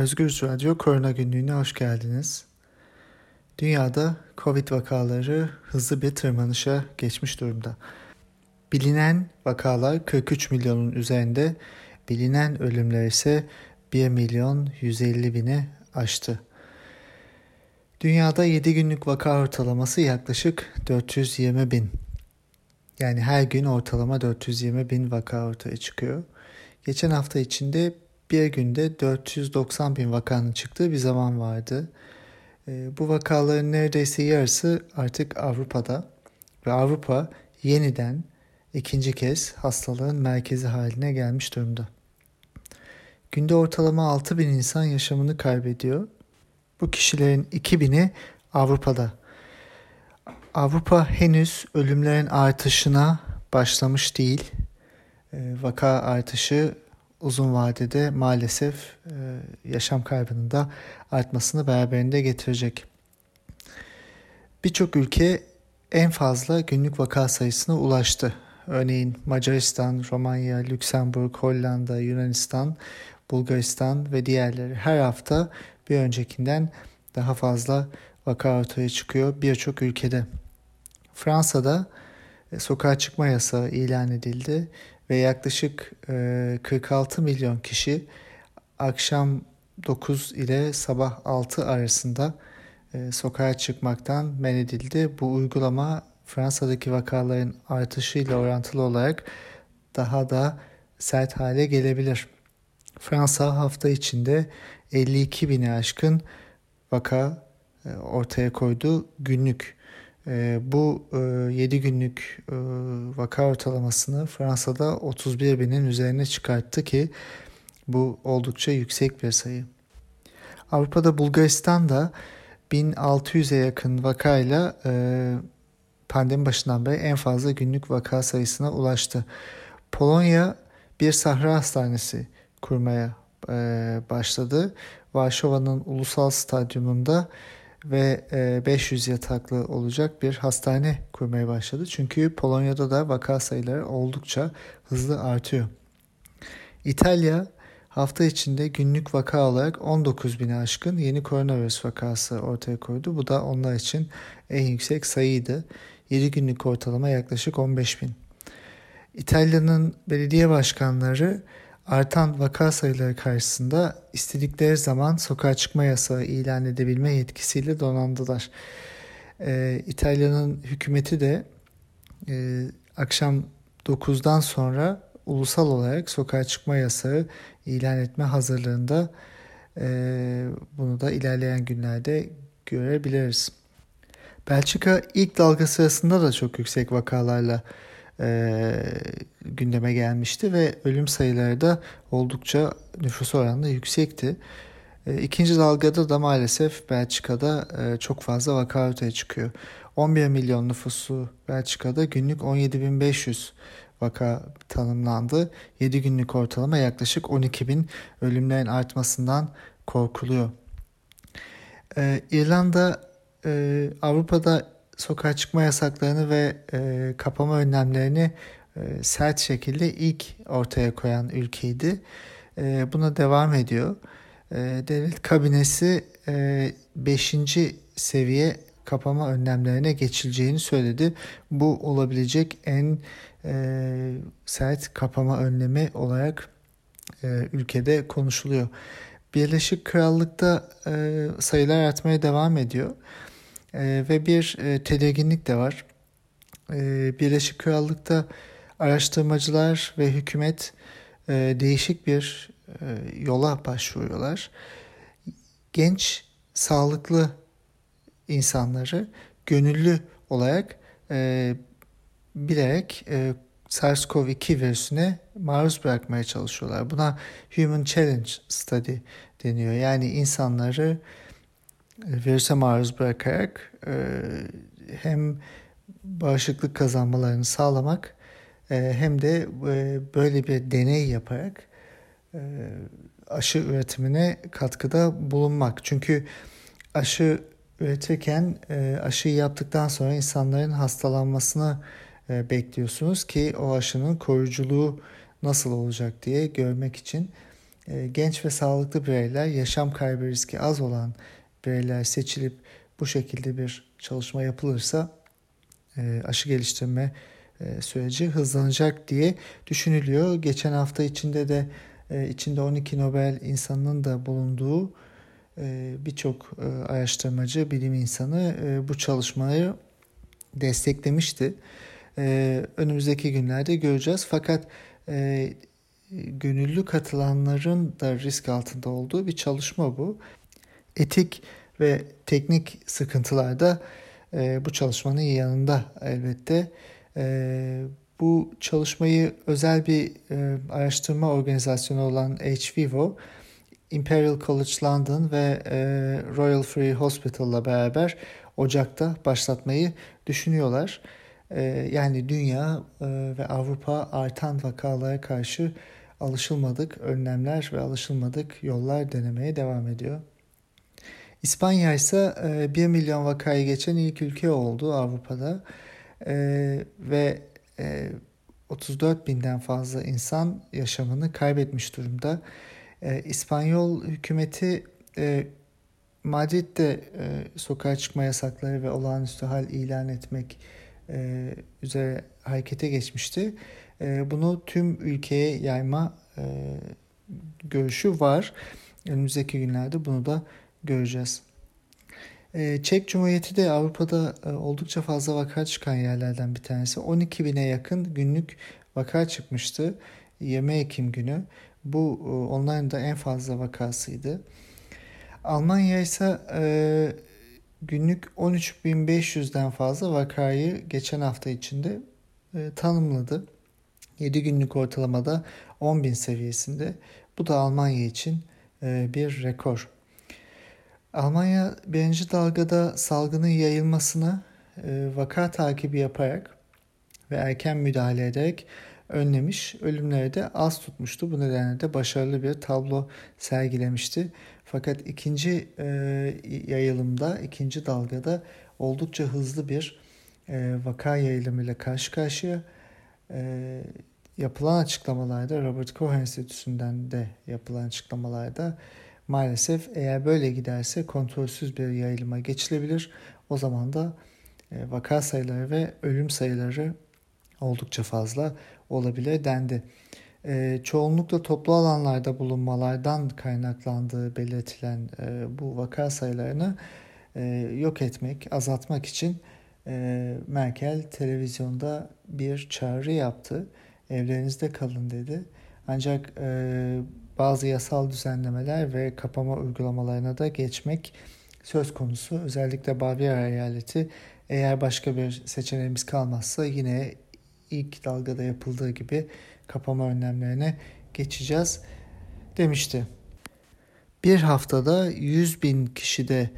Özgür Radyo Korona Günlüğü'ne hoş geldiniz. Dünyada Covid vakaları hızlı bir tırmanışa geçmiş durumda. Bilinen vakalar 43 milyonun üzerinde, bilinen ölümler ise 1 milyon 150 bini aştı. Dünyada 7 günlük vaka ortalaması yaklaşık 420 bin. Yani her gün ortalama 420 bin vaka ortaya çıkıyor. Geçen hafta içinde bir günde 490 bin vakanın çıktığı bir zaman vardı. E, bu vakaların neredeyse yarısı artık Avrupa'da ve Avrupa yeniden ikinci kez hastalığın merkezi haline gelmiş durumda. Günde ortalama 6 bin insan yaşamını kaybediyor. Bu kişilerin 2000'i Avrupa'da. Avrupa henüz ölümlerin artışına başlamış değil. E, vaka artışı uzun vadede maalesef e, yaşam kaybının da artmasını beraberinde getirecek. Birçok ülke en fazla günlük vaka sayısına ulaştı. Örneğin Macaristan, Romanya, Lüksemburg, Hollanda, Yunanistan, Bulgaristan ve diğerleri her hafta bir öncekinden daha fazla vaka ortaya çıkıyor birçok ülkede. Fransa'da e, sokağa çıkma yasağı ilan edildi ve yaklaşık 46 e, milyon kişi akşam 9 ile sabah 6 arasında e, sokağa çıkmaktan men edildi. Bu uygulama Fransa'daki vakaların artışıyla orantılı olarak daha da sert hale gelebilir. Fransa hafta içinde 52 bini aşkın vaka e, ortaya koydu günlük. E, bu 7 e, günlük e, vaka ortalamasını Fransa'da 31 binin üzerine çıkarttı ki bu oldukça yüksek bir sayı. Avrupa'da Bulgaristan da 1600'e yakın vakayla pandemi başından beri en fazla günlük vaka sayısına ulaştı. Polonya bir sahra hastanesi kurmaya başladı. Varşova'nın ulusal stadyumunda ve 500 e, yataklı olacak bir hastane kurmaya başladı. Çünkü Polonya'da da vaka sayıları oldukça hızlı artıyor. İtalya hafta içinde günlük vaka olarak 19 bini aşkın yeni koronavirüs vakası ortaya koydu. Bu da onlar için en yüksek sayıydı. 7 günlük ortalama yaklaşık 15 bin. İtalya'nın belediye başkanları artan vaka sayıları karşısında istedikleri zaman sokağa çıkma yasağı ilan edebilme yetkisiyle donandılar. Ee, İtalya'nın hükümeti de e, akşam 9'dan sonra ulusal olarak sokağa çıkma yasağı ilan etme hazırlığında e, bunu da ilerleyen günlerde görebiliriz. Belçika ilk dalga sırasında da çok yüksek vakalarla e, gündeme gelmişti ve ölüm sayıları da oldukça nüfus oranında yüksekti. E, ikinci dalgada da maalesef Belçika'da e, çok fazla vaka ortaya çıkıyor. 11 milyon nüfusu Belçika'da günlük 17.500 vaka tanımlandı. 7 günlük ortalama yaklaşık 12 bin ölümlerin artmasından korkuluyor. Ee, İrlanda e, Avrupa'da sokağa çıkma yasaklarını ve e, kapama önlemlerini e, sert şekilde ilk ortaya koyan ülkeydi. E, buna devam ediyor. E, devlet kabinesi 5. E, seviye kapama önlemlerine geçileceğini söyledi. Bu olabilecek en e, sert kapama önlemi olarak e, ülkede konuşuluyor. Birleşik Krallık'ta e, sayılar artmaya devam ediyor. E, ve bir e, tedirginlik de var. E, Birleşik Krallık'ta araştırmacılar ve hükümet e, değişik bir e, yola başvuruyorlar. Genç, sağlıklı insanları gönüllü olarak e, bilerek e, SARS-CoV-2 virüsüne maruz bırakmaya çalışıyorlar. Buna Human Challenge Study deniyor. Yani insanları virüse maruz bırakarak e, hem bağışıklık kazanmalarını sağlamak e, hem de e, böyle bir deney yaparak aşı üretimine katkıda bulunmak. Çünkü aşı üretirken aşıyı yaptıktan sonra insanların hastalanmasını bekliyorsunuz ki o aşının koruyuculuğu nasıl olacak diye görmek için e, genç ve sağlıklı bireyler, yaşam kaybı riski az olan bireyler seçilip bu şekilde bir çalışma yapılırsa e, aşı geliştirme e, süreci hızlanacak diye düşünülüyor. Geçen hafta içinde de içinde 12 Nobel insanının da bulunduğu birçok araştırmacı, bilim insanı bu çalışmayı desteklemişti. Önümüzdeki günlerde göreceğiz. Fakat gönüllü katılanların da risk altında olduğu bir çalışma bu. Etik ve teknik sıkıntılar da e, bu çalışmanın yanında elbette. E, bu çalışmayı özel bir e, araştırma organizasyonu olan HVivo, Imperial College London ve e, Royal Free Hospital'la beraber Ocak'ta başlatmayı düşünüyorlar. E, yani dünya e, ve Avrupa artan vakalara karşı alışılmadık önlemler ve alışılmadık yollar denemeye devam ediyor. İspanya ise 1 milyon vakayı geçen ilk ülke oldu Avrupa'da e, ve 34 e, binden fazla insan yaşamını kaybetmiş durumda. E, İspanyol hükümeti Madrid'de sokağa çıkma yasakları ve olağanüstü hal ilan etmek üzere harekete geçmişti. Bunu tüm ülkeye yayma görüşü var. Önümüzdeki günlerde bunu da göreceğiz. Ee, Çek Cumhuriyeti de Avrupa'da e, oldukça fazla vaka çıkan yerlerden bir tanesi. 12 bine yakın günlük vaka çıkmıştı 20 Ekim günü. Bu e, onların da en fazla vakasıydı. Almanya ise e, günlük 13.500'den fazla vakayı geçen hafta içinde tanımladı. 7 günlük ortalamada 10.000 seviyesinde. Bu da Almanya için bir rekor. Almanya birinci dalgada salgının yayılmasını e, vaka takibi yaparak ve erken müdahale ederek önlemiş. Ölümleri de az tutmuştu. Bu nedenle de başarılı bir tablo sergilemişti. Fakat ikinci e, yayılımda, ikinci dalgada oldukça hızlı bir e, vaka yayılımıyla karşı karşıya. E, yapılan açıklamalarda, Robert Koch Enstitüsü'nden de yapılan açıklamalarda Maalesef eğer böyle giderse kontrolsüz bir yayılıma geçilebilir. O zaman da e, vaka sayıları ve ölüm sayıları oldukça fazla olabilir dendi. E, çoğunlukla toplu alanlarda bulunmalardan kaynaklandığı belirtilen e, bu vaka sayılarını yok etmek, azaltmak için Merkel televizyonda bir çağrı yaptı. Evlerinizde kalın dedi. Ancak bazı yasal düzenlemeler ve kapama uygulamalarına da geçmek söz konusu. Özellikle Bavyera eyaleti eğer başka bir seçeneğimiz kalmazsa yine ilk dalgada yapıldığı gibi kapama önlemlerine geçeceğiz demişti. Bir haftada 100 bin kişide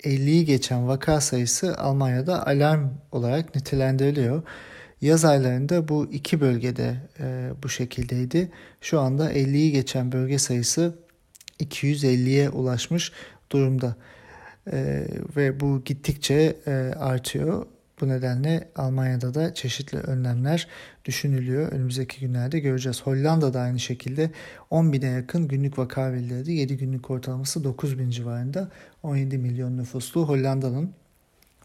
50'yi geçen vaka sayısı Almanya'da alarm olarak nitelendiriliyor. Yaz aylarında bu iki bölgede e, bu şekildeydi. Şu anda 50'yi geçen bölge sayısı 250'ye ulaşmış durumda. E, ve bu gittikçe e, artıyor. Bu nedenle Almanya'da da çeşitli önlemler düşünülüyor. Önümüzdeki günlerde göreceğiz. Hollanda'da aynı şekilde 10 bine yakın günlük vaka bildirdi. 7 günlük ortalaması 9 bin civarında. 17 milyon nüfuslu Hollanda'nın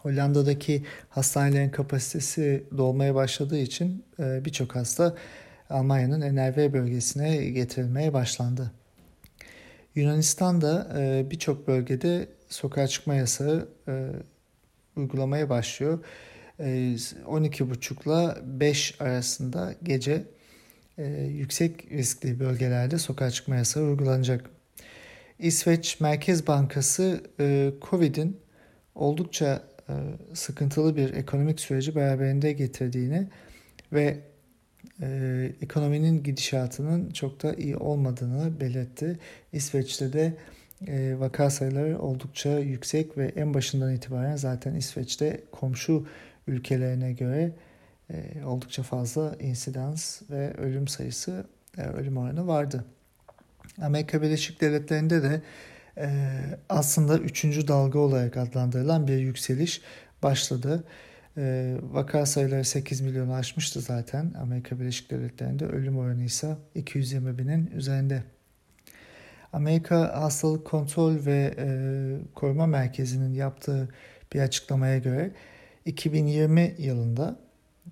Hollanda'daki hastanelerin kapasitesi dolmaya başladığı için e, birçok hasta Almanya'nın NRV bölgesine getirilmeye başlandı. Yunanistan'da e, birçok bölgede sokağa çıkma yasağı e, uygulamaya başlıyor. 12.30 ile 5 arasında gece yüksek riskli bölgelerde sokağa çıkma yasağı uygulanacak. İsveç Merkez Bankası Covid'in oldukça sıkıntılı bir ekonomik süreci beraberinde getirdiğini ve e, ekonominin gidişatının çok da iyi olmadığını belirtti. İsveç'te de e, vaka sayıları oldukça yüksek ve en başından itibaren zaten İsveç'te komşu ülkelerine göre e, oldukça fazla insidans ve ölüm sayısı, e, ölüm oranı vardı. Amerika Birleşik Devletleri'nde de e, aslında üçüncü dalga olarak adlandırılan bir yükseliş başladı. E, vaka sayıları 8 milyonu aşmıştı zaten Amerika Birleşik Devletleri'nde. Ölüm oranı ise 220 binin üzerinde. Amerika Hastalık Kontrol ve e, Koruma Merkezi'nin yaptığı bir açıklamaya göre 2020 yılında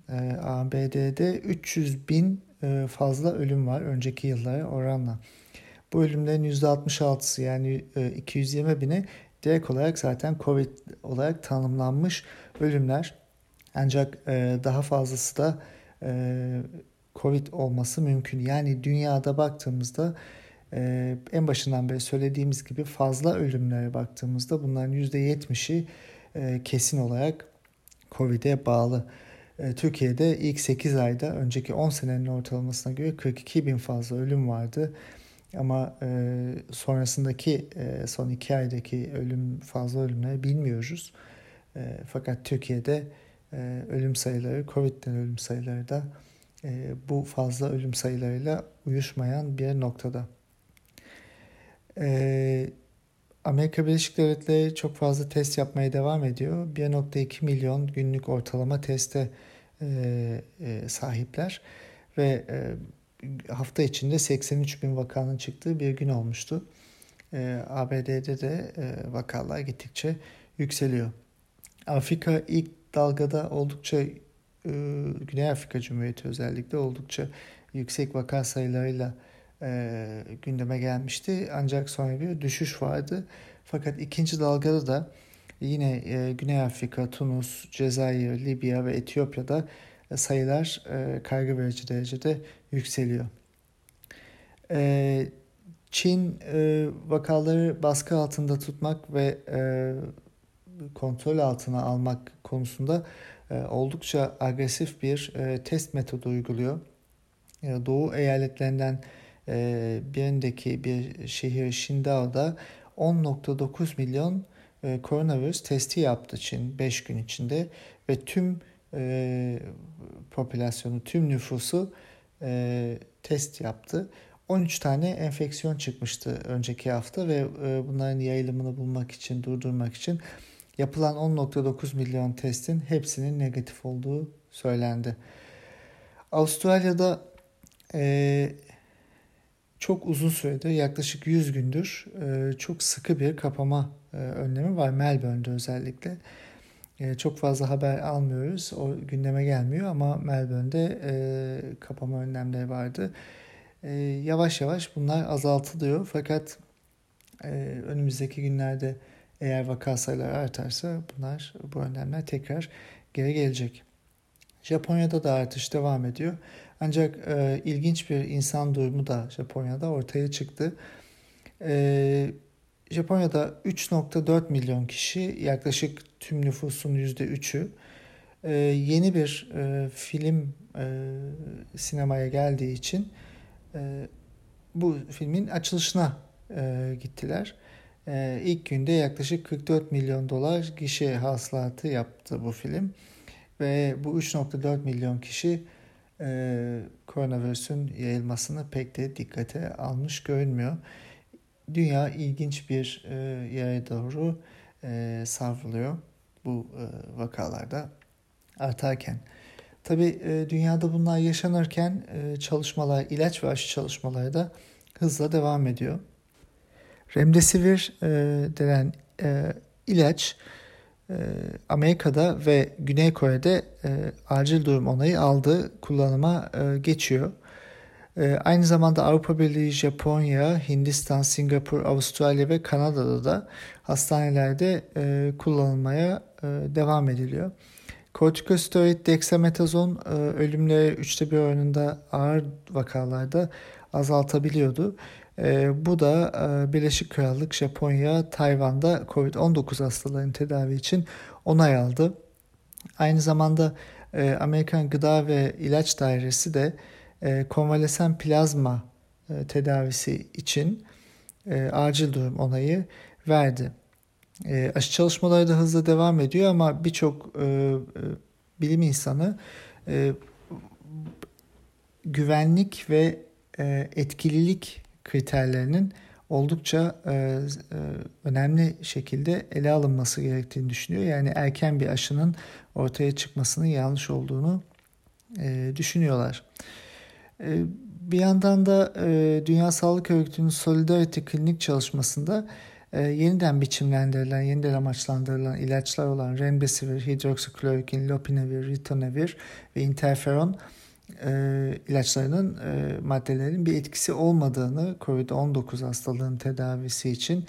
e, ABD'de 300 bin e, fazla ölüm var önceki yıllara oranla. Bu ölümlerin %66'sı yani e, 220 bini direkt olarak zaten COVID olarak tanımlanmış ölümler. Ancak e, daha fazlası da e, Covid olması mümkün. Yani dünyada baktığımızda e, en başından beri söylediğimiz gibi fazla ölümlere baktığımızda bunların %70'i e, kesin olarak Covid'e bağlı. E, Türkiye'de ilk 8 ayda önceki 10 senenin ortalamasına göre 42 bin fazla ölüm vardı. Ama e, sonrasındaki e, son 2 aydaki ölüm fazla ölümleri bilmiyoruz. E, fakat Türkiye'de e, ölüm sayıları, Covid'den ölüm sayıları da e, bu fazla ölüm sayılarıyla uyuşmayan bir noktada. E, Amerika Birleşik Devletleri çok fazla test yapmaya devam ediyor. 1.2 milyon günlük ortalama teste e, e, sahipler ve e, hafta içinde 83 bin vakanın çıktığı bir gün olmuştu. E, ABD'de de e, vakalar gittikçe yükseliyor. Afrika ilk dalgada oldukça e, Güney Afrika Cumhuriyeti özellikle oldukça yüksek vaka sayılarıyla e, gündeme gelmişti. Ancak sonra bir düşüş vardı. Fakat ikinci dalgada da yine e, Güney Afrika, Tunus, Cezayir, Libya ve Etiyopya'da e, sayılar e, kaygı verici derecede yükseliyor. E, Çin e, vakaları baskı altında tutmak ve e, kontrol altına almak konusunda e, oldukça agresif bir e, test metodu uyguluyor. E, Doğu eyaletlerinden e, birindeki bir şehir Şindao'da 10.9 milyon e, koronavirüs testi yaptı Çin 5 gün içinde ve tüm e, popülasyonu, tüm nüfusu e, test yaptı. 13 tane enfeksiyon çıkmıştı önceki hafta ve e, bunların yayılımını bulmak için, durdurmak için yapılan 10.9 milyon testin hepsinin negatif olduğu söylendi. Avustralya'da e, çok uzun süredir yaklaşık 100 gündür e, çok sıkı bir kapama e, önlemi var Melbourne'de özellikle. E, çok fazla haber almıyoruz. O gündeme gelmiyor ama Melbourne'de e, kapama önlemleri vardı. E, yavaş yavaş bunlar azaltılıyor fakat e, önümüzdeki günlerde eğer vaka sayıları artarsa bunlar bu önlemler tekrar geri gelecek. Japonya'da da artış devam ediyor. Ancak e, ilginç bir insan durumu da Japonya'da ortaya çıktı. E, Japonya'da 3.4 milyon kişi yaklaşık tüm nüfusun %3'ü e, yeni bir e, film e, sinemaya geldiği için e, bu filmin açılışına e, gittiler. E, ilk günde yaklaşık 44 milyon dolar gişe hasılatı yaptı bu film. Ve bu 3.4 milyon kişi e, koronavirüsün yayılmasını pek de dikkate almış görünmüyor. Dünya ilginç bir e, yere doğru e, savruluyor bu e, vakalarda artarken. Tabi e, dünyada bunlar yaşanırken e, çalışmalar, ilaç ve aşı çalışmaları da hızla devam ediyor. Remdesivir e, denen e, ilaç e, Amerika'da ve Güney Kore'de e, acil durum onayı aldı, kullanıma e, geçiyor. E, aynı zamanda Avrupa Birliği, Japonya, Hindistan, Singapur, Avustralya ve Kanada'da da hastanelerde e, kullanılmaya e, devam ediliyor. Kortikosteroid dexametazon e, ölümleri üçte bir oranında ağır vakalarda azaltabiliyordu. E, bu da Birleşik Krallık, Japonya, Tayvan'da COVID-19 hastalarının tedavi için onay aldı. Aynı zamanda Amerikan Gıda ve İlaç Dairesi de e, konvalesen plazma e, tedavisi için e, acil durum onayı verdi. E, aşı çalışmaları da hızla devam ediyor ama birçok e, e, bilim insanı e, güvenlik ve e, etkililik kriterlerinin oldukça e, e, önemli şekilde ele alınması gerektiğini düşünüyor. Yani erken bir aşının ortaya çıkmasının yanlış olduğunu e, düşünüyorlar. E, bir yandan da e, Dünya Sağlık Örgütü'nün Solidarity klinik çalışmasında e, yeniden biçimlendirilen, yeniden amaçlandırılan ilaçlar olan Remdesivir, hidroksiklorokin, lopinavir, ritonavir ve interferon e, ilaçlarının e, maddelerin bir etkisi olmadığını COVID-19 hastalığının tedavisi için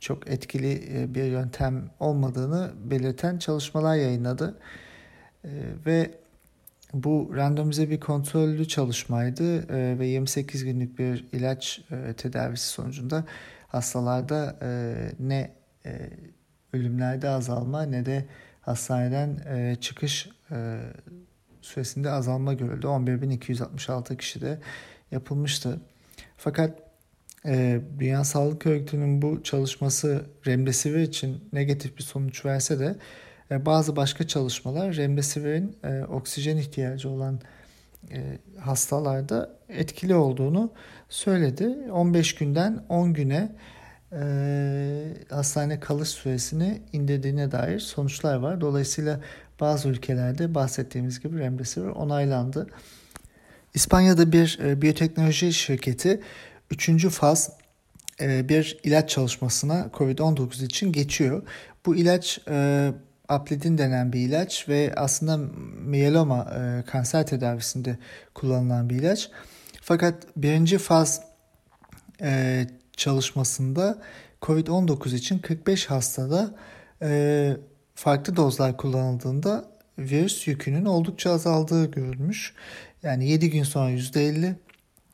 çok etkili bir yöntem olmadığını belirten çalışmalar yayınladı. Ve bu randomize bir kontrollü çalışmaydı e, ve 28 günlük bir ilaç e, tedavisi sonucunda hastalarda e, ne e, ölümlerde azalma ne de hastaneden e, çıkış e, süresinde azalma görüldü. 11.266 kişide yapılmıştı. Fakat e, Dünya Sağlık Örgütü'nün bu çalışması Remdesivir için negatif bir sonuç verse de bazı başka çalışmalar Remdesivir'in e, oksijen ihtiyacı olan e, hastalarda etkili olduğunu söyledi. 15 günden 10 güne e, hastane kalış süresini indirdiğine dair sonuçlar var. Dolayısıyla bazı ülkelerde bahsettiğimiz gibi Remdesivir onaylandı. İspanya'da bir e, biyoteknoloji şirketi 3. faz e, bir ilaç çalışmasına COVID-19 için geçiyor. Bu ilaç e, Aplidin denen bir ilaç ve aslında miyeloma e, kanser tedavisinde kullanılan bir ilaç. Fakat birinci faz e, çalışmasında COVID-19 için 45 hastada e, farklı dozlar kullanıldığında virüs yükünün oldukça azaldığı görülmüş. Yani 7 gün sonra %50,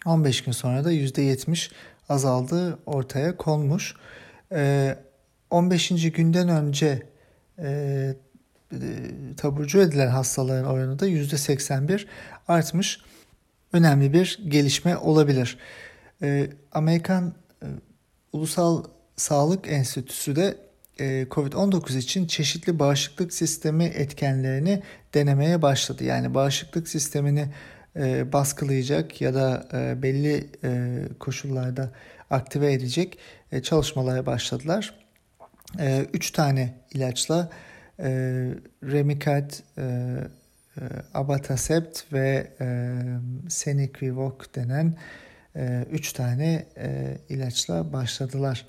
15 gün sonra da %70 azaldığı ortaya konmuş. E, 15. günden önce e, e, taburcu edilen hastaların oranı da %81 artmış. Önemli bir gelişme olabilir. E, Amerikan Ulusal Sağlık Enstitüsü de e, COVID-19 için çeşitli bağışıklık sistemi etkenlerini denemeye başladı. Yani bağışıklık sistemini e, baskılayacak ya da e, belli e, koşullarda aktive edecek e, çalışmalara başladılar e, üç tane ilaçla e, Remicade, e, e, Abatacept ve e, Senequivok denen e, üç tane e, ilaçla başladılar.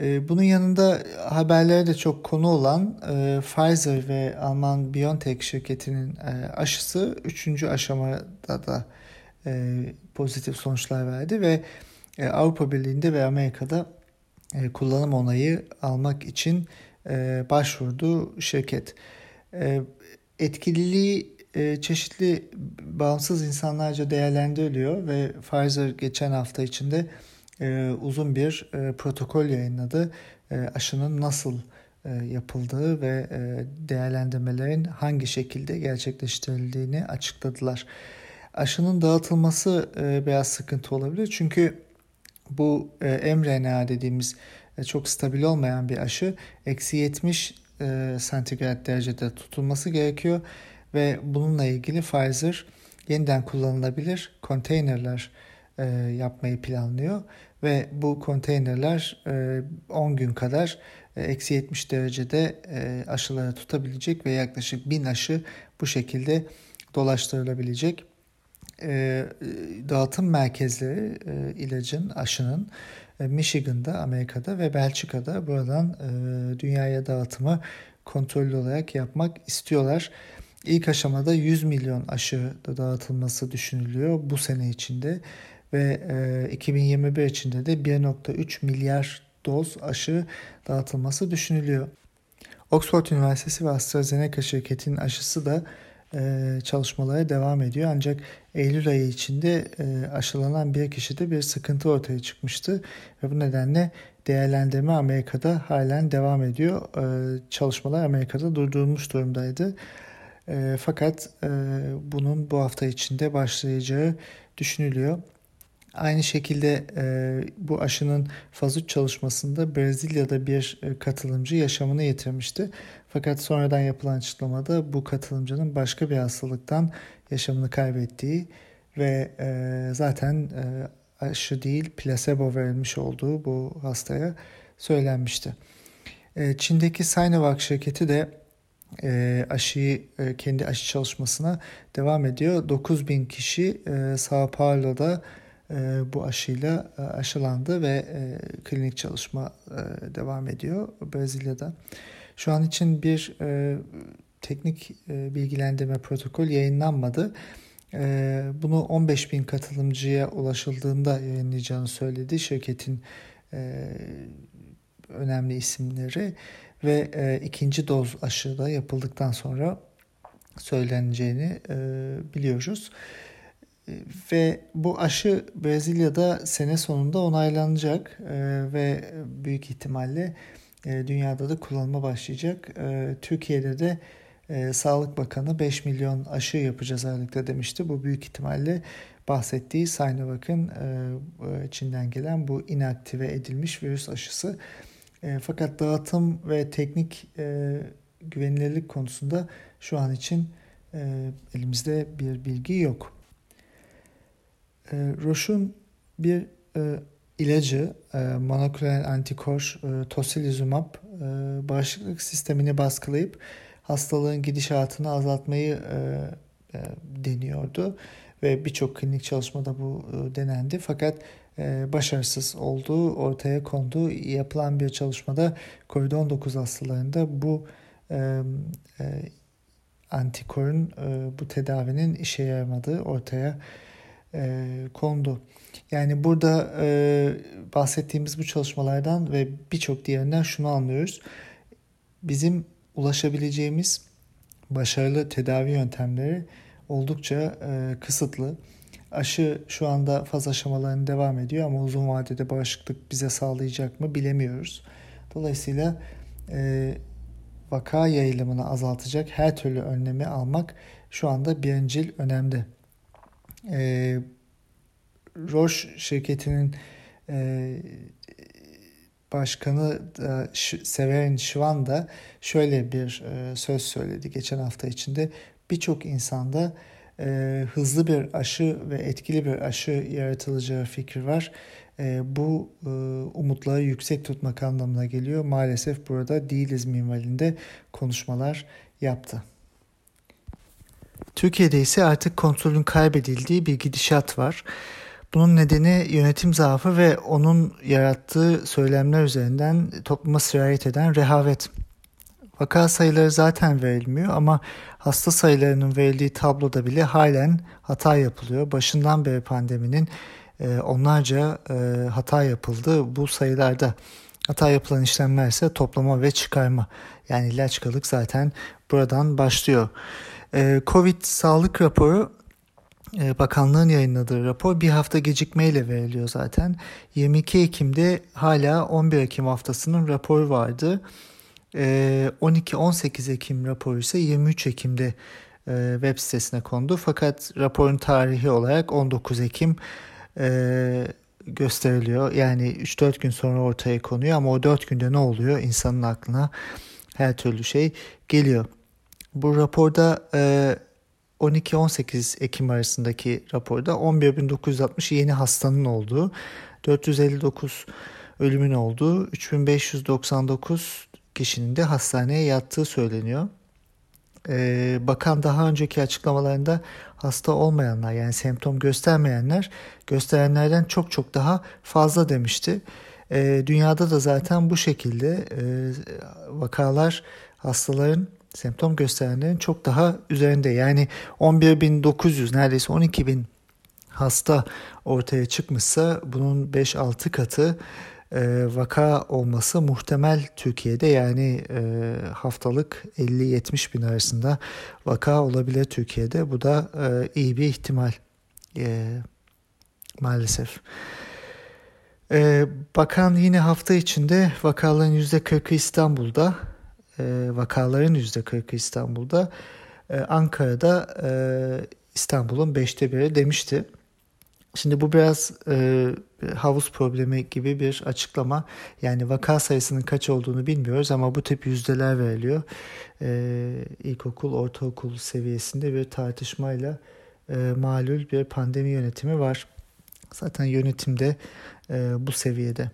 E, bunun yanında haberlere de çok konu olan e, Pfizer ve Alman BioNTech şirketinin e, aşısı üçüncü aşamada da e, pozitif sonuçlar verdi ve e, Avrupa Birliği'nde ve Amerika'da e, kullanım onayı almak için e, başvurdu şirket. E, etkililiği e, çeşitli bağımsız insanlarca değerlendiriliyor ve Pfizer geçen hafta içinde uzun bir protokol yayınladı. Aşının nasıl yapıldığı ve değerlendirmelerin hangi şekilde gerçekleştirildiğini açıkladılar. Aşının dağıtılması biraz sıkıntı olabilir çünkü bu e, mRNA dediğimiz e, çok stabil olmayan bir aşı eksi 70 e, santigrat derecede tutulması gerekiyor ve bununla ilgili Pfizer yeniden kullanılabilir konteynerler e, yapmayı planlıyor ve bu konteynerler e, 10 gün kadar e, eksi 70 derecede e, aşıları tutabilecek ve yaklaşık 1000 aşı bu şekilde dolaştırılabilecek e, dağıtım merkezleri e, ilacın, aşının e, Michigan'da, Amerika'da ve Belçika'da buradan e, dünyaya dağıtımı kontrollü olarak yapmak istiyorlar. İlk aşamada 100 milyon aşı da dağıtılması düşünülüyor bu sene içinde ve e, 2021 içinde de 1.3 milyar doz aşı dağıtılması düşünülüyor. Oxford Üniversitesi ve AstraZeneca şirketinin aşısı da çalışmalara devam ediyor. Ancak Eylül ayı içinde e, aşılanan bir kişide bir sıkıntı ortaya çıkmıştı ve bu nedenle değerlendirme Amerika'da halen devam ediyor. E, çalışmalar Amerika'da durdurulmuş durumdaydı. fakat bunun bu hafta içinde başlayacağı düşünülüyor. Aynı şekilde e, bu aşının faz 3 çalışmasında Brezilya'da bir e, katılımcı yaşamını yitirmişti. Fakat sonradan yapılan açıklamada bu katılımcının başka bir hastalıktan yaşamını kaybettiği ve e, zaten e, aşı değil plasebo verilmiş olduğu bu hastaya söylenmişti. E, Çin'deki Sinovac şirketi de e, aşıyı kendi aşı çalışmasına devam ediyor. 9000 kişi e, Sao Paulo'da bu aşıyla aşılandı ve klinik çalışma devam ediyor Brezilya'da. Şu an için bir e, teknik e, bilgilendirme protokol yayınlanmadı. E, bunu 15 bin katılımcıya ulaşıldığında yayınlayacağını söyledi şirketin e, önemli isimleri ve e, ikinci doz aşı da yapıldıktan sonra söyleneceğini e, biliyoruz. E, ve bu aşı Brezilya'da sene sonunda onaylanacak e, ve büyük ihtimalle e, dünyada da kullanıma başlayacak. E, Türkiye'de de e, Sağlık Bakanı 5 milyon aşı yapacağız aylıkta demişti. Bu büyük ihtimalle bahsettiği Sinovac'ın Çin'den gelen bu inaktive edilmiş virüs aşısı. Fakat dağıtım ve teknik güvenilirlik konusunda şu an için elimizde bir bilgi yok. E, Roche'un bir ilacı e, monoklonal antikor e, tocilizumab e, bağışıklık sistemini baskılayıp hastalığın gidişatını azaltmayı e, e, deniyordu ve birçok klinik çalışmada bu e, denendi fakat e, başarısız olduğu ortaya kondu. Yapılan bir çalışmada COVID-19 hastalarında bu e, e, antikorun e, bu tedavinin işe yaramadığı ortaya e, kondu. Yani burada e, bahsettiğimiz bu çalışmalardan ve birçok diğerinden şunu anlıyoruz. Bizim ulaşabileceğimiz başarılı tedavi yöntemleri oldukça e, kısıtlı. Aşı şu anda faz aşamalarını devam ediyor ama uzun vadede bağışıklık bize sağlayacak mı bilemiyoruz. Dolayısıyla e, vaka yayılımını azaltacak her türlü önlemi almak şu anda birincil önemli. E, Roche şirketinin e, başkanı e, Severin Şivan da şöyle bir e, söz söyledi geçen hafta içinde. Birçok insanda e, hızlı bir aşı ve etkili bir aşı yaratılacağı fikri var. E, bu e, umutları yüksek tutmak anlamına geliyor. Maalesef burada değiliz minvalinde konuşmalar yaptı. Türkiye'de ise artık kontrolün kaybedildiği bir gidişat var. Bunun nedeni yönetim zaafı ve onun yarattığı söylemler üzerinden topluma sirayet eden rehavet. Vaka sayıları zaten verilmiyor ama hasta sayılarının verildiği tabloda bile halen hata yapılıyor. Başından beri pandeminin e, onlarca e, hata yapıldı bu sayılarda. Hata yapılan işlemler ise toplama ve çıkarma. Yani ilaçkalık zaten buradan başlıyor. E, Covid sağlık raporu Bakanlığın yayınladığı rapor bir hafta gecikmeyle veriliyor zaten. 22 Ekim'de hala 11 Ekim haftasının raporu vardı. 12-18 Ekim raporu ise 23 Ekim'de web sitesine kondu. Fakat raporun tarihi olarak 19 Ekim gösteriliyor. Yani 3-4 gün sonra ortaya konuyor ama o 4 günde ne oluyor? İnsanın aklına her türlü şey geliyor. Bu raporda 12-18 Ekim arasındaki raporda 11.960 yeni hastanın olduğu, 459 ölümün olduğu, 3599 kişinin de hastaneye yattığı söyleniyor. Bakan daha önceki açıklamalarında hasta olmayanlar yani semptom göstermeyenler gösterenlerden çok çok daha fazla demişti. Dünyada da zaten bu şekilde vakalar hastaların semptom gösterenlerin çok daha üzerinde. Yani 11.900 neredeyse 12.000 hasta ortaya çıkmışsa bunun 5-6 katı e, vaka olması muhtemel Türkiye'de yani e, haftalık 50-70 bin arasında vaka olabilir Türkiye'de. Bu da e, iyi bir ihtimal e, maalesef. E, bakan yine hafta içinde vakaların %40'ı İstanbul'da, vakaların %40'ı İstanbul'da, e, Ankara'da e, İstanbul'un beşte biri demişti. Şimdi bu biraz e, havuz problemi gibi bir açıklama. Yani vaka sayısının kaç olduğunu bilmiyoruz ama bu tip yüzdeler veriliyor. E, ilkokul, ortaokul seviyesinde bir tartışmayla e, malul bir pandemi yönetimi var. Zaten yönetimde e, bu seviyede.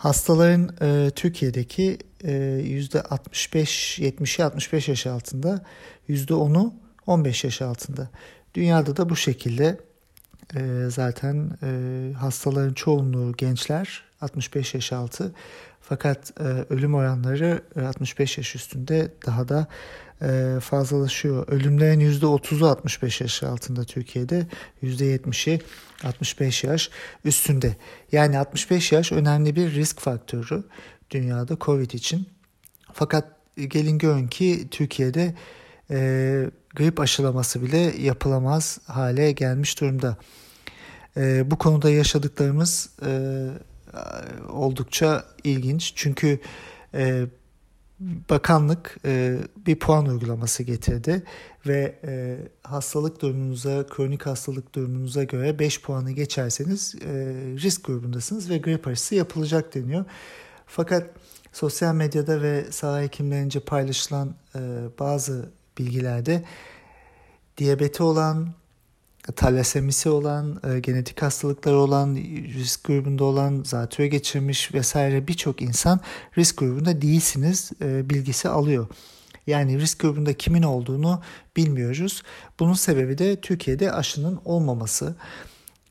Hastaların e, Türkiye'deki e, %65-70'i 65 yaş altında, %10'u 15 yaş altında. Dünyada da bu şekilde e, zaten e, hastaların çoğunluğu gençler 65 yaş altı. Fakat e, ölüm oranları 65 yaş üstünde daha da e, fazlalaşıyor. Ölümlerin %30'u 65 yaş altında Türkiye'de, %70'i 65 yaş üstünde. Yani 65 yaş önemli bir risk faktörü dünyada COVID için. Fakat gelin görün ki Türkiye'de e, grip aşılaması bile yapılamaz hale gelmiş durumda. E, bu konuda yaşadıklarımız e, oldukça ilginç. Çünkü e, bakanlık e, bir puan uygulaması getirdi ve e, hastalık durumunuza, kronik hastalık durumunuza göre 5 puanı geçerseniz e, risk grubundasınız ve grip aşısı yapılacak deniyor. Fakat sosyal medyada ve saha hekimlerince paylaşılan e, bazı bilgilerde diyabeti olan, talasemisi olan, e, genetik hastalıkları olan, risk grubunda olan, zatürre geçirmiş vesaire birçok insan risk grubunda değilsiniz e, bilgisi alıyor. Yani risk grubunda kimin olduğunu bilmiyoruz. Bunun sebebi de Türkiye'de aşının olmaması.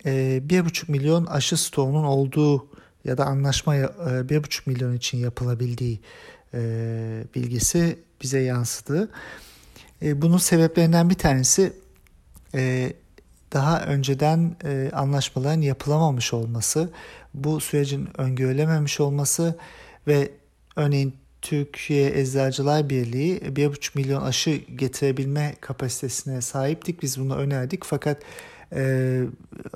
E, 1,5 milyon aşı stoğunun olduğu ya da anlaşma e, 1,5 milyon için yapılabildiği e, bilgisi bize yansıdı. Bunun sebeplerinden bir tanesi daha önceden e, anlaşmaların yapılamamış olması, bu sürecin öngörülememiş olması ve örneğin Türkiye Eczacılar Birliği 1,5 milyon aşı getirebilme kapasitesine sahiptik. Biz bunu önerdik fakat e,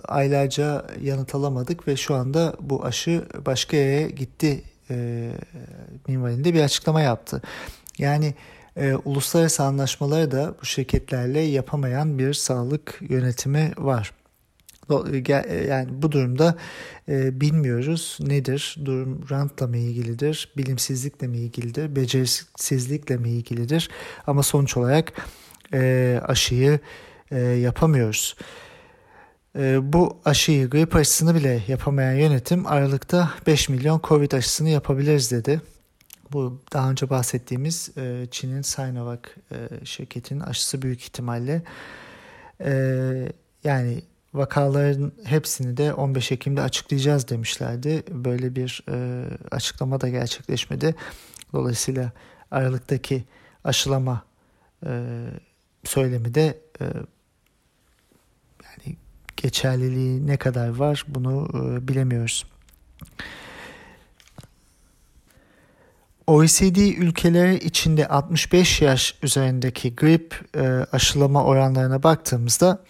aylarca yanıt alamadık ve şu anda bu aşı başka yere gitti e, minvalinde bir açıklama yaptı. Yani e, uluslararası anlaşmaları da bu şirketlerle yapamayan bir sağlık yönetimi var. E, e, yani bu durumda e, bilmiyoruz nedir, durum rantla mı ilgilidir, bilimsizlikle mi ilgilidir, becerisizlikle mi ilgilidir ama sonuç olarak e, aşıyı e, yapamıyoruz. E, bu aşıyı, grip aşısını bile yapamayan yönetim Aralık'ta 5 milyon Covid aşısını yapabiliriz dedi. Bu daha önce bahsettiğimiz e, Çin'in Sinovac e, şirketinin aşısı büyük ihtimalle. E, yani vakaların hepsini de 15 Ekim'de açıklayacağız demişlerdi. Böyle bir e, açıklama da gerçekleşmedi. Dolayısıyla Aralık'taki aşılama e, söylemi de e, yani geçerliliği ne kadar var bunu e, bilemiyoruz. OECD ülkeleri içinde 65 yaş üzerindeki grip e, aşılama oranlarına baktığımızda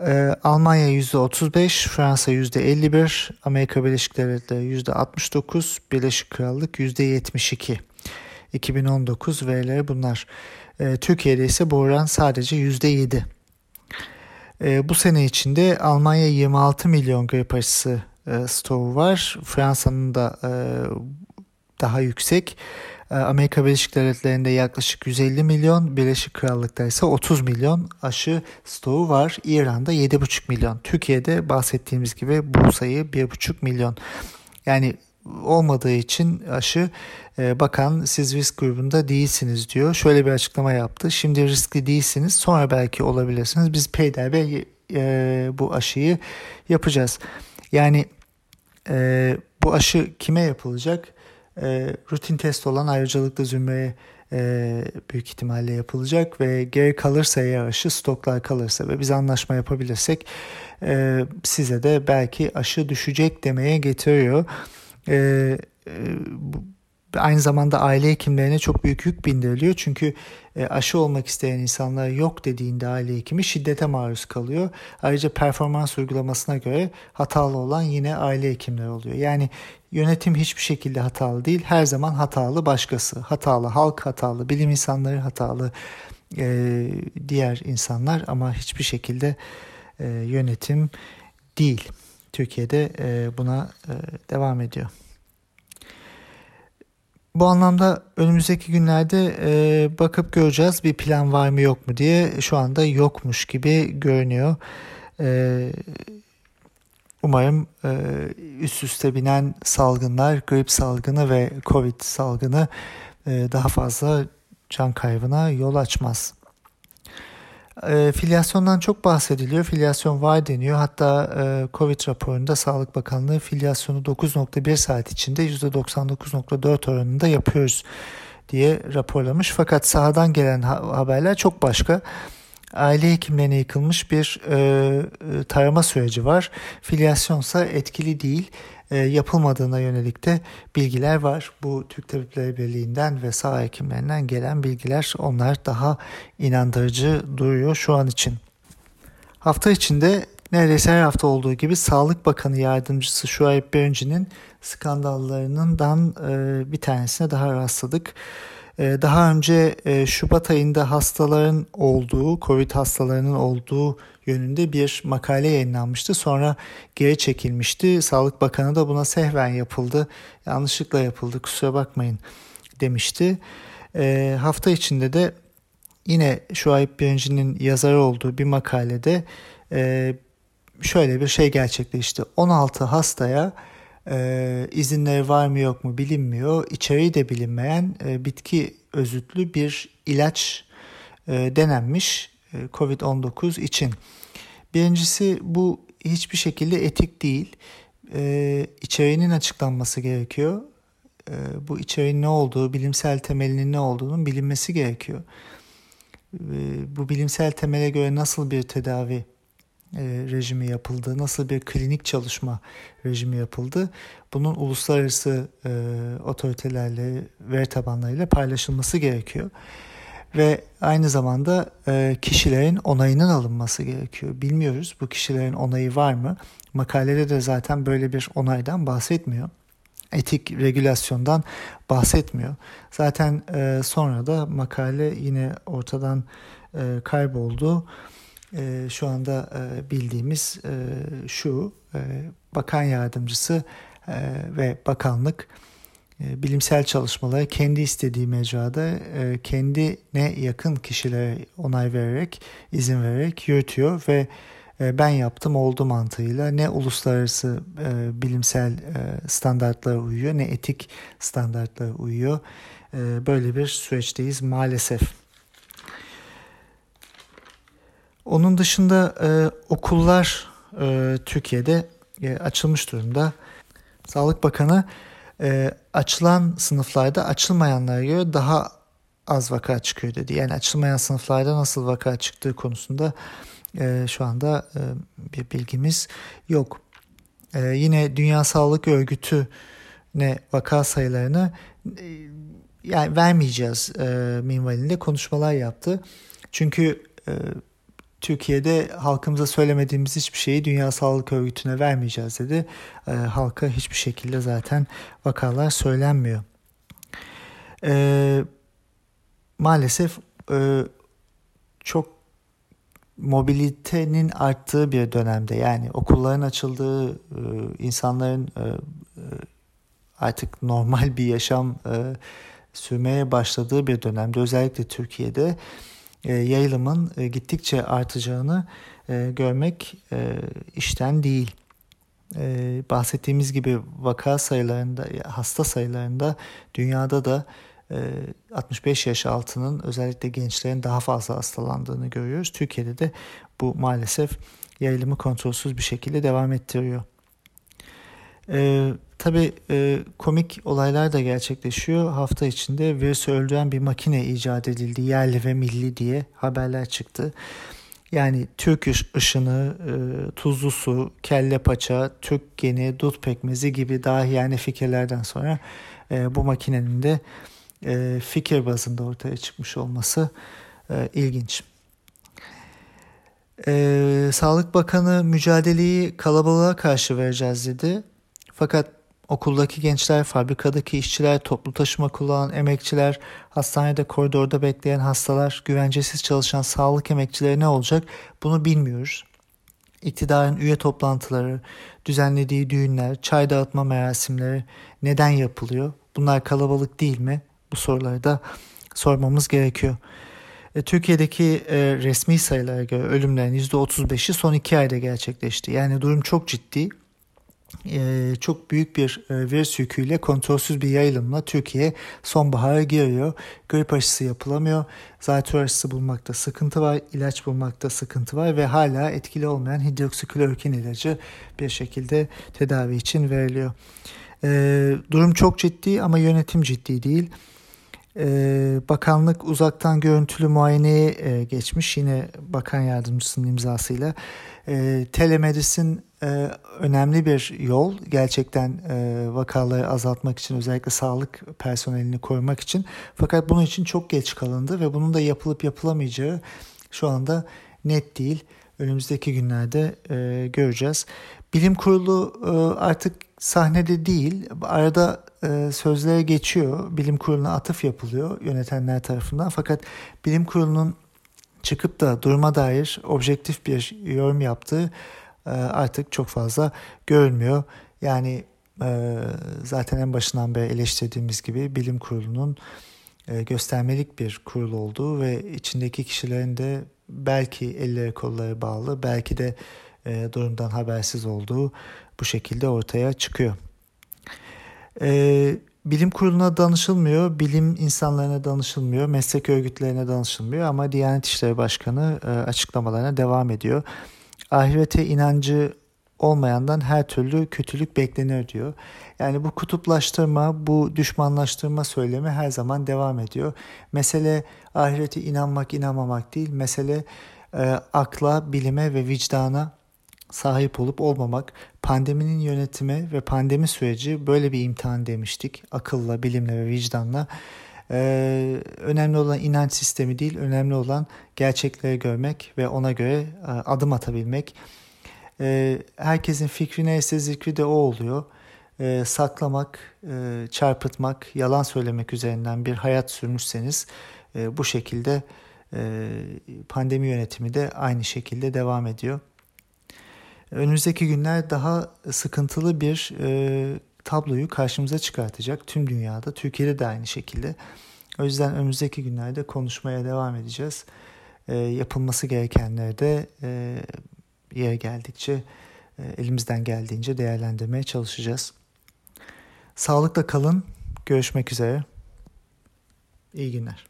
e, Almanya %35, Fransa %51, Amerika Birleşik Devletleri %69, Birleşik Krallık %72. 2019 verileri bunlar. E, Türkiye'de ise bu oran sadece %7. E, bu sene içinde Almanya 26 milyon grip aşısı e, stoğu var. Fransa'nın da e, daha yüksek. Ee, Amerika Birleşik Devletleri'nde yaklaşık 150 milyon, Birleşik Krallık'ta ise 30 milyon aşı stoğu var. İran'da 7,5 milyon. Türkiye'de bahsettiğimiz gibi bu sayı 1,5 milyon. Yani olmadığı için aşı e, bakan siz risk grubunda değilsiniz diyor. Şöyle bir açıklama yaptı. Şimdi riskli değilsiniz sonra belki olabilirsiniz. Biz peyderbe e, bu aşıyı yapacağız. Yani e, bu aşı kime yapılacak? E, rutin test olan ayrıcalıklı zümreye e, büyük ihtimalle yapılacak ve geri kalırsa eğer aşı stoklar kalırsa ve biz anlaşma yapabilirsek e, size de belki aşı düşecek demeye getiriyor. E, e, bu, aynı zamanda aile hekimlerine çok büyük yük bindiriliyor. Çünkü aşı olmak isteyen insanlar yok dediğinde aile hekimi şiddete maruz kalıyor. Ayrıca performans uygulamasına göre hatalı olan yine aile hekimleri oluyor. Yani yönetim hiçbir şekilde hatalı değil. Her zaman hatalı başkası. Hatalı halk hatalı, bilim insanları hatalı, e, diğer insanlar ama hiçbir şekilde e, yönetim değil. Türkiye'de buna devam ediyor. Bu anlamda önümüzdeki günlerde e, bakıp göreceğiz bir plan var mı yok mu diye şu anda yokmuş gibi görünüyor. E, umarım e, üst üste binen salgınlar, grip salgını ve covid salgını e, daha fazla can kaybına yol açmaz. E, filyasyondan çok bahsediliyor. Filyasyon var deniyor. Hatta e, Covid raporunda Sağlık Bakanlığı filyasyonu 9.1 saat içinde %99.4 oranında yapıyoruz diye raporlamış. Fakat sahadan gelen haberler çok başka. Aile hekimlerine yıkılmış bir e, e, tarama süreci var. Filyasyonsa etkili değil yapılmadığına yönelik de bilgiler var. Bu Türk Tabipleri Birliği'nden ve sağ hekimlerinden gelen bilgiler onlar daha inandırıcı duruyor şu an için. Hafta içinde neredeyse her hafta olduğu gibi Sağlık Bakanı Yardımcısı Şuayb Böncü'nün skandallarından e, bir tanesine daha rastladık. E, daha önce e, Şubat ayında hastaların olduğu, Covid hastalarının olduğu yönünde bir makale yayınlanmıştı. Sonra geri çekilmişti. Sağlık Bakanı da buna sehven yapıldı. Yanlışlıkla yapıldı kusura bakmayın demişti. E, hafta içinde de yine Şuayb Birinci'nin yazarı olduğu bir makalede e, şöyle bir şey gerçekleşti. 16 hastaya e, izinleri var mı yok mu bilinmiyor. İçeriği de bilinmeyen e, bitki özütlü bir ilaç e, denenmiş e, COVID-19 için. Birincisi bu hiçbir şekilde etik değil. E, içeriğinin açıklanması gerekiyor. E, bu içeriğin ne olduğu, bilimsel temelinin ne olduğunun bilinmesi gerekiyor. E, bu bilimsel temele göre nasıl bir tedavi rejimi yapıldı, nasıl bir klinik çalışma rejimi yapıldı. Bunun uluslararası e, otoritelerle, veri tabanlarıyla paylaşılması gerekiyor. Ve aynı zamanda e, kişilerin onayının alınması gerekiyor. Bilmiyoruz bu kişilerin onayı var mı? Makalede de zaten böyle bir onaydan bahsetmiyor. Etik regülasyondan bahsetmiyor. Zaten e, sonra da makale yine ortadan e, kayboldu e, şu anda e, bildiğimiz e, şu e, bakan yardımcısı e, ve bakanlık e, bilimsel çalışmaları kendi istediği mecrada e, kendine yakın kişilere onay vererek izin vererek yürütüyor ve e, ben yaptım oldu mantığıyla ne uluslararası e, bilimsel e, standartlara uyuyor ne etik standartlara uyuyor. E, böyle bir süreçteyiz maalesef. Onun dışında e, okullar e, Türkiye'de e, açılmış durumda. Sağlık Bakanı e, açılan sınıflarda açılmayanlara göre daha az vaka çıkıyor dedi. Yani açılmayan sınıflarda nasıl vaka çıktığı konusunda e, şu anda e, bir bilgimiz yok. E, yine Dünya Sağlık Örgütü ne vaka sayılarını e, yani vermeyeceğiz e, minvalinde konuşmalar yaptı. Çünkü e, Türkiye'de halkımıza söylemediğimiz hiçbir şeyi Dünya Sağlık Örgütü'ne vermeyeceğiz dedi. E, halka hiçbir şekilde zaten vakalar söylenmiyor. E, maalesef e, çok mobilitenin arttığı bir dönemde yani okulların açıldığı, e, insanların e, e artık normal bir yaşam e, sürmeye başladığı bir dönemde özellikle Türkiye'de yayılımın e, gittikçe artacağını e, görmek işten değil. Bahsettiğimiz gibi vaka sayılarında, hasta sayılarında dünyada da 65 yaş altının özellikle gençlerin daha fazla hastalandığını görüyoruz. Türkiye'de de bu maalesef yayılımı kontrolsüz bir şekilde devam ettiriyor. Tabii e, komik olaylar da gerçekleşiyor. Hafta içinde virüsü öldüren bir makine icat edildi yerli ve milli diye haberler çıktı. Yani Türk ışını, e, tuzlu su, kelle paça, Türk geni, dut pekmezi gibi dahi yani fikirlerden sonra e, bu makinenin de e, fikir bazında ortaya çıkmış olması e, ilginç. E, Sağlık Bakanı mücadeleyi kalabalığa karşı vereceğiz dedi. Fakat okuldaki gençler, fabrikadaki işçiler, toplu taşıma kullanan emekçiler, hastanede koridorda bekleyen hastalar, güvencesiz çalışan sağlık emekçileri ne olacak bunu bilmiyoruz. İktidarın üye toplantıları, düzenlediği düğünler, çay dağıtma merasimleri neden yapılıyor? Bunlar kalabalık değil mi? Bu soruları da sormamız gerekiyor. E, Türkiye'deki e, resmi sayılara göre ölümlerin %35'i son iki ayda gerçekleşti. Yani durum çok ciddi çok büyük bir e, virüs yüküyle kontrolsüz bir yayılımla Türkiye sonbahara giriyor. Grip aşısı yapılamıyor. Zatürre aşısı bulmakta sıkıntı var. ilaç bulmakta sıkıntı var ve hala etkili olmayan hidroksiklorokin ilacı bir şekilde tedavi için veriliyor. E, durum çok ciddi ama yönetim ciddi değil. Ee, bakanlık uzaktan görüntülü muayeneye e, geçmiş yine bakan yardımcısının imzasıyla. Telemedisin e, önemli bir yol gerçekten e, vakaları azaltmak için özellikle sağlık personelini korumak için. Fakat bunun için çok geç kalındı ve bunun da yapılıp yapılamayacağı şu anda net değil. Önümüzdeki günlerde e, göreceğiz. Bilim kurulu e, artık sahnede değil, arada e, sözlere geçiyor. Bilim kuruluna atıf yapılıyor yönetenler tarafından. Fakat bilim kurulunun çıkıp da duruma dair objektif bir yorum yaptığı artık çok fazla görülmüyor. Yani e, zaten en başından beri eleştirdiğimiz gibi bilim kurulunun e, göstermelik bir kurul olduğu ve içindeki kişilerin de belki elleri kolları bağlı belki de durumdan habersiz olduğu bu şekilde ortaya çıkıyor. Bilim kuruluna danışılmıyor, bilim insanlarına danışılmıyor, meslek örgütlerine danışılmıyor ama Diyanet İşleri Başkanı açıklamalarına devam ediyor ahirete inancı olmayandan her türlü kötülük beklenir diyor. Yani bu kutuplaştırma, bu düşmanlaştırma söylemi her zaman devam ediyor. Mesele ahirete inanmak, inanmamak değil. Mesele e, akla, bilime ve vicdana sahip olup olmamak. Pandeminin yönetimi ve pandemi süreci böyle bir imtihan demiştik. Akılla, bilimle ve vicdanla. Ee, önemli olan inanç sistemi değil, önemli olan gerçekleri görmek ve ona göre e, adım atabilmek. Ee, herkesin fikri neyse zikri de o oluyor. Ee, saklamak, e, çarpıtmak, yalan söylemek üzerinden bir hayat sürmüşseniz e, bu şekilde e, pandemi yönetimi de aynı şekilde devam ediyor. Önümüzdeki günler daha sıkıntılı bir e, tabloyu karşımıza çıkartacak tüm dünyada. Türkiye'de de aynı şekilde. O yüzden önümüzdeki günlerde konuşmaya devam edeceğiz. E, yapılması gerekenleri de e, yere geldikçe e, elimizden geldiğince değerlendirmeye çalışacağız. Sağlıkla kalın. Görüşmek üzere. İyi günler.